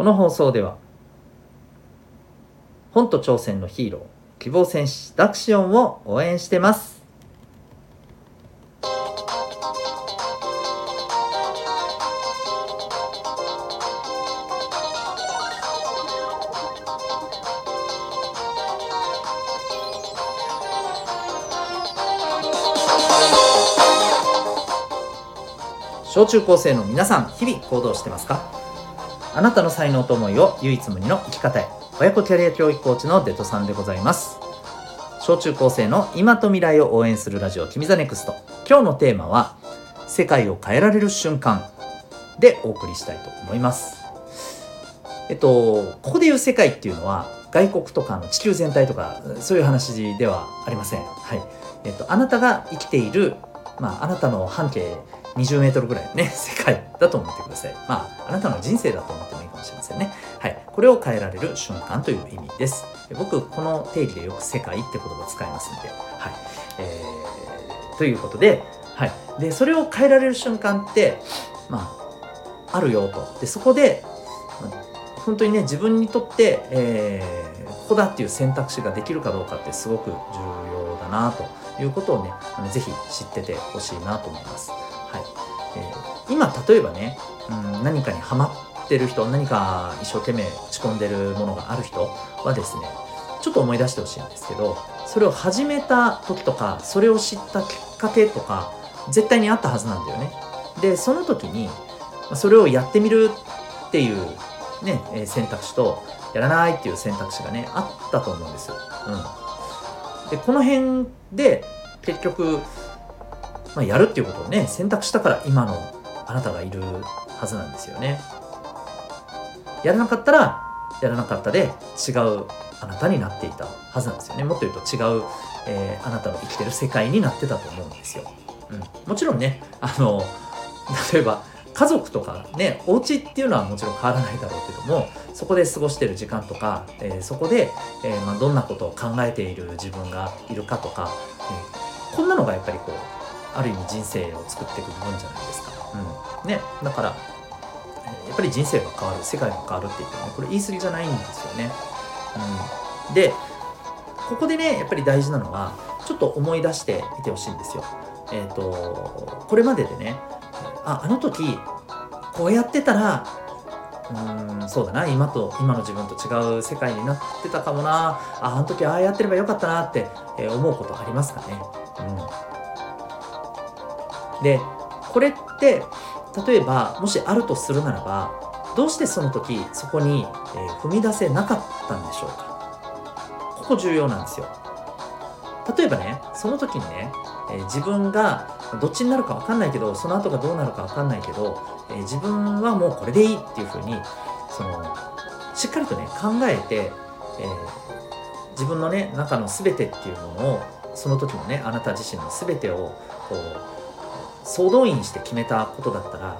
この放送では本と挑戦のヒーロー希望戦士ダクシオンを応援してます。小中高生の皆さん日々行動してますか？あなたの才能と思いを唯一無二の生き方へ。親子キャリア教育コーチのデトさんでございます。小中高生の今と未来を応援するラジオ君 the NEXT。今日のテーマは世界を変えられる瞬間。でお送りしたいと思います。えっとここで言う世界っていうのは外国とかの地球全体とかそういう話ではありません。はい。えっとあなたが生きているまああなたの半径20メートルぐらいのね、世界だと思ってください。まあ、あなたの人生だと思ってもいいかもしれませんね。はい。これを変えられる瞬間という意味です。僕、この定義でよく世界って言葉を使いますんで、はい。えー、ということで、はい。で、それを変えられる瞬間って、まあ、あるよと。で、そこで、本当にね、自分にとって、えー、ここだっていう選択肢ができるかどうかってすごく重要だなということをね、あのぜひ知っててほしいなと思います。はいえー、今例えばね、うん、何かにハマってる人何か一生懸命打ち込んでるものがある人はですねちょっと思い出してほしいんですけどそれを始めた時とかそれを知ったきっかけとか絶対にあったはずなんだよね。でその時にそれをやってみるっていうねえ選択肢とやらないっていう選択肢がねあったと思うんですよ。うん、でこの辺で結局まあ、やるっていうことをね選択したから今のあなたがいるはずなんですよね。やらなかったらやらなかったで違うあなたになっていたはずなんですよね。もっと言うと違う、えー、あなたの生きてる世界になってたと思うんですよ、うん、もちろんねあの例えば家族とかねお家っていうのはもちろん変わらないだろうけどもそこで過ごしてる時間とか、えー、そこで、えーまあ、どんなことを考えている自分がいるかとか、えー、こんなのがやっぱりこうある意味人生を作っていく部分じゃないですか。うん、ね、だからやっぱり人生が変わる世界が変わるって言ってもねこれ言い過ぎじゃないんですよね。うん、でここでねやっぱり大事なのはちょっと思い出してみてほしいんですよ。えっ、ー、とこれまででねああの時こうやってたらうんそうだな今と今の自分と違う世界になってたかもなああの時ああやってればよかったなって、思うことありますかね？うんでこれって例えばもしあるとするならばどうしてその時そこに、え、踏み出せなかったんでしょうか？ここ重要なんですよ。例えばねその時にね、え、自分がどっちになるか分かんないけどその後がどうなるか分かんないけど、え、自分はもうこれでいいっていうふうにそのしっかりとね考えて、え自分のね中の全てっていうものをその時のねあなた自身の全てをこう総動員して決めたことだったら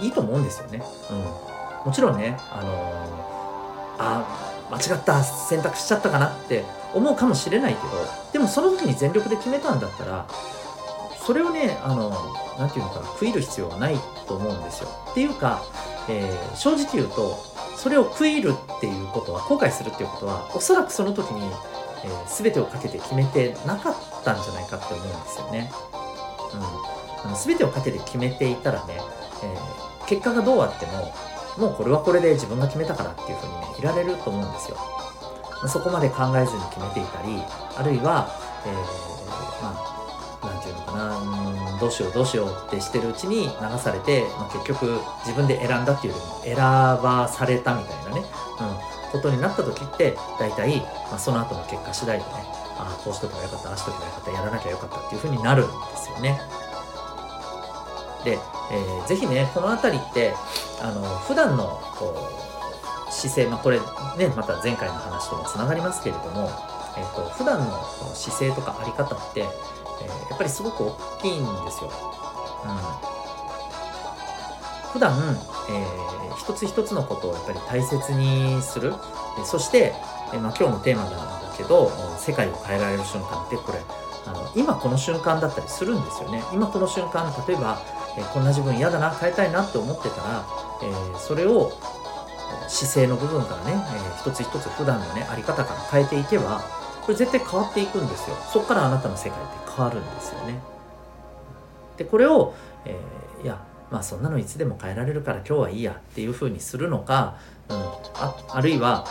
いいと思うんですよね。うん、もちろんね、あのー、あ間違った選択しちゃったかなって思うかもしれないけどでもその時に全力で決めたんだったらそれをねあの何て言うのかな悔いる必要はないと思うんですよ。っていうか、えー、正直言うとそれを悔いるっていうことは後悔するっていうことはおそらくその時に、えー、全てをかけて決めてなかったんじゃないかって思うんですよね。うんあの全てをかけて決めていたらね、えー、結果がどうあってももうこれはこれで自分が決めたからっていうふうにねいられると思うんですよ。そこまで考えずに決めていたりあるいは、えー、まあなんていうのかなうんどうしようどうしようってしてるうちに流されて、まあ、結局自分で選んだっていうよりも選ばされたみたいなね、うん、ことになった時って大体、まあ、その後の結果次第でねああこうしとけばよかったああしとけばよかったやらなきゃよかったっていうふうになるんですよね。で、えー、ぜひねこの辺りってあの普段のこう姿勢、まあ、これねまた前回の話ともつながりますけれども、えーと、普段のこの姿勢とかあり方って、えー、やっぱりすごく大きいんですよ。うん、普段、えー、一つ一つのことをやっぱり大切にする。そして、え、まあ、今日のテーマなんだけど世界を変えられる瞬間ってこれあの今この瞬間だったりするんですよね。今この瞬間例えばえこんな自分嫌だな変えたいなって思ってたら、えー、それを、姿勢の部分からね、えー、一つ一つ普段のねあり方から変えていけばこれ絶対変わっていくんですよ。そこからあなたの世界って変わるんですよね。でこれを、えー、いやまあそんなのいつでも変えられるから今日はいいやっていうふうにするのか、うん、ああるいは、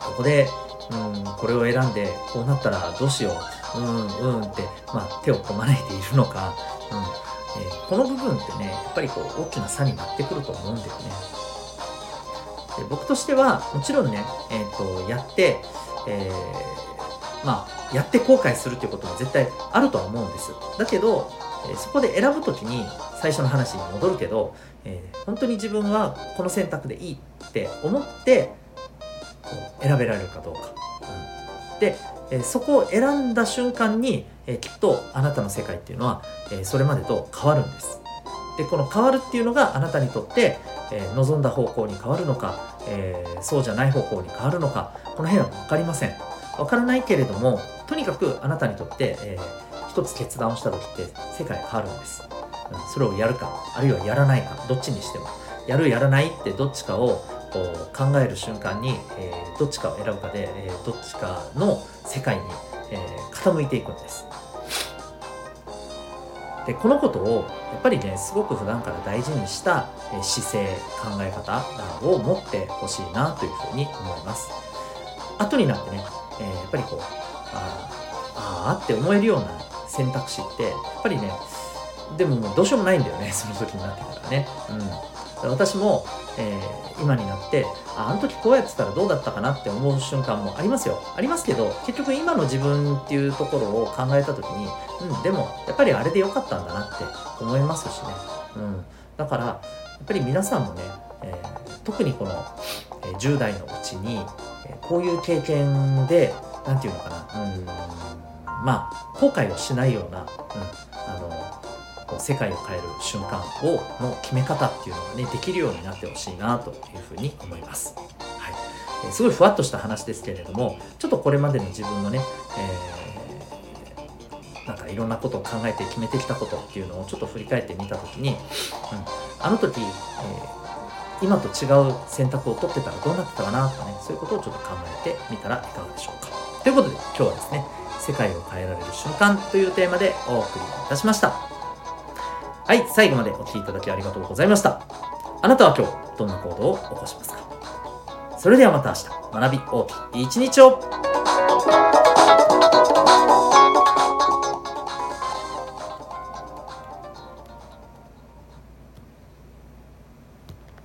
え、ここで、うん、これを選んでこうなったらどうしよううんうんって、まあ、手をこまねいているのか、うんえー、この部分ってねやっぱりこう大きな差になってくると思うんだよね。で僕としてはもちろんね、えーと、やって、えー、まあやって後悔するっていうことも絶対あるとは思うんです。だけど、えー、そこで選ぶ時に最初の話に戻るけど、えー、本当に自分はこの選択でいいって思ってこう選べられるかどうか。うん、で、えそこを選んだ瞬間に、えきっとあなたの世界っていうのは、えそれまでと変わるんです。でこの変わるっていうのがあなたにとって、え、望んだ方向に変わるのか、え、そうじゃない方向に変わるのかこの辺は分かりません。分からないけれどもとにかくあなたにとって、え、一つ決断をした時って世界変わるんです、うん、それをやるかあるいはやらないかどっちにしても。やるやらないってどっちかを考える瞬間に、えー、どっちかを選ぶかで、えー、どっちかの世界に、えー、傾いていくんです。でこのことをやっぱりねすごく普段から大事にした姿勢考え方を持ってほしいなというふうに思います。後になってね、えー、やっぱりこうああって思えるような選択肢ってやっぱりねでももうどうしようもないんだよねその時になってからね。うん。私も、えー、今になってああの時こうやってたらどうだったかなって思う瞬間もありますよ。ありますけど結局今の自分っていうところを考えた時にうんでもやっぱりあれで良かったんだなって思いますしね、うん、だからやっぱり皆さんもね、えー、特にこの、えー、10代のうちに、え、こういう経験で何て言うのかな。うん。まあ後悔をしないような、うん、あのこう世界を変える瞬間をの決め方っていうのがねできるようになってほしいなというふうに思います。はい。え、すごいふわっとした話ですけれどもちょっとこれまでの自分のね、えー、なんかいろんなことを考えて決めてきたことっていうのをちょっと振り返ってみた時に、うん、あの時、えー今と違う選択を取ってたらどうなってたかなとかねそういうことをちょっと考えてみたらいかがでしょうか。ということで今日はですね世界を変えられる瞬間というテーマでお送りいたしました。はい、最後までお聴きいただきありがとうございました。あなたは今日、どんな行動を起こしますか？それではまた明日、学び大きい一日を。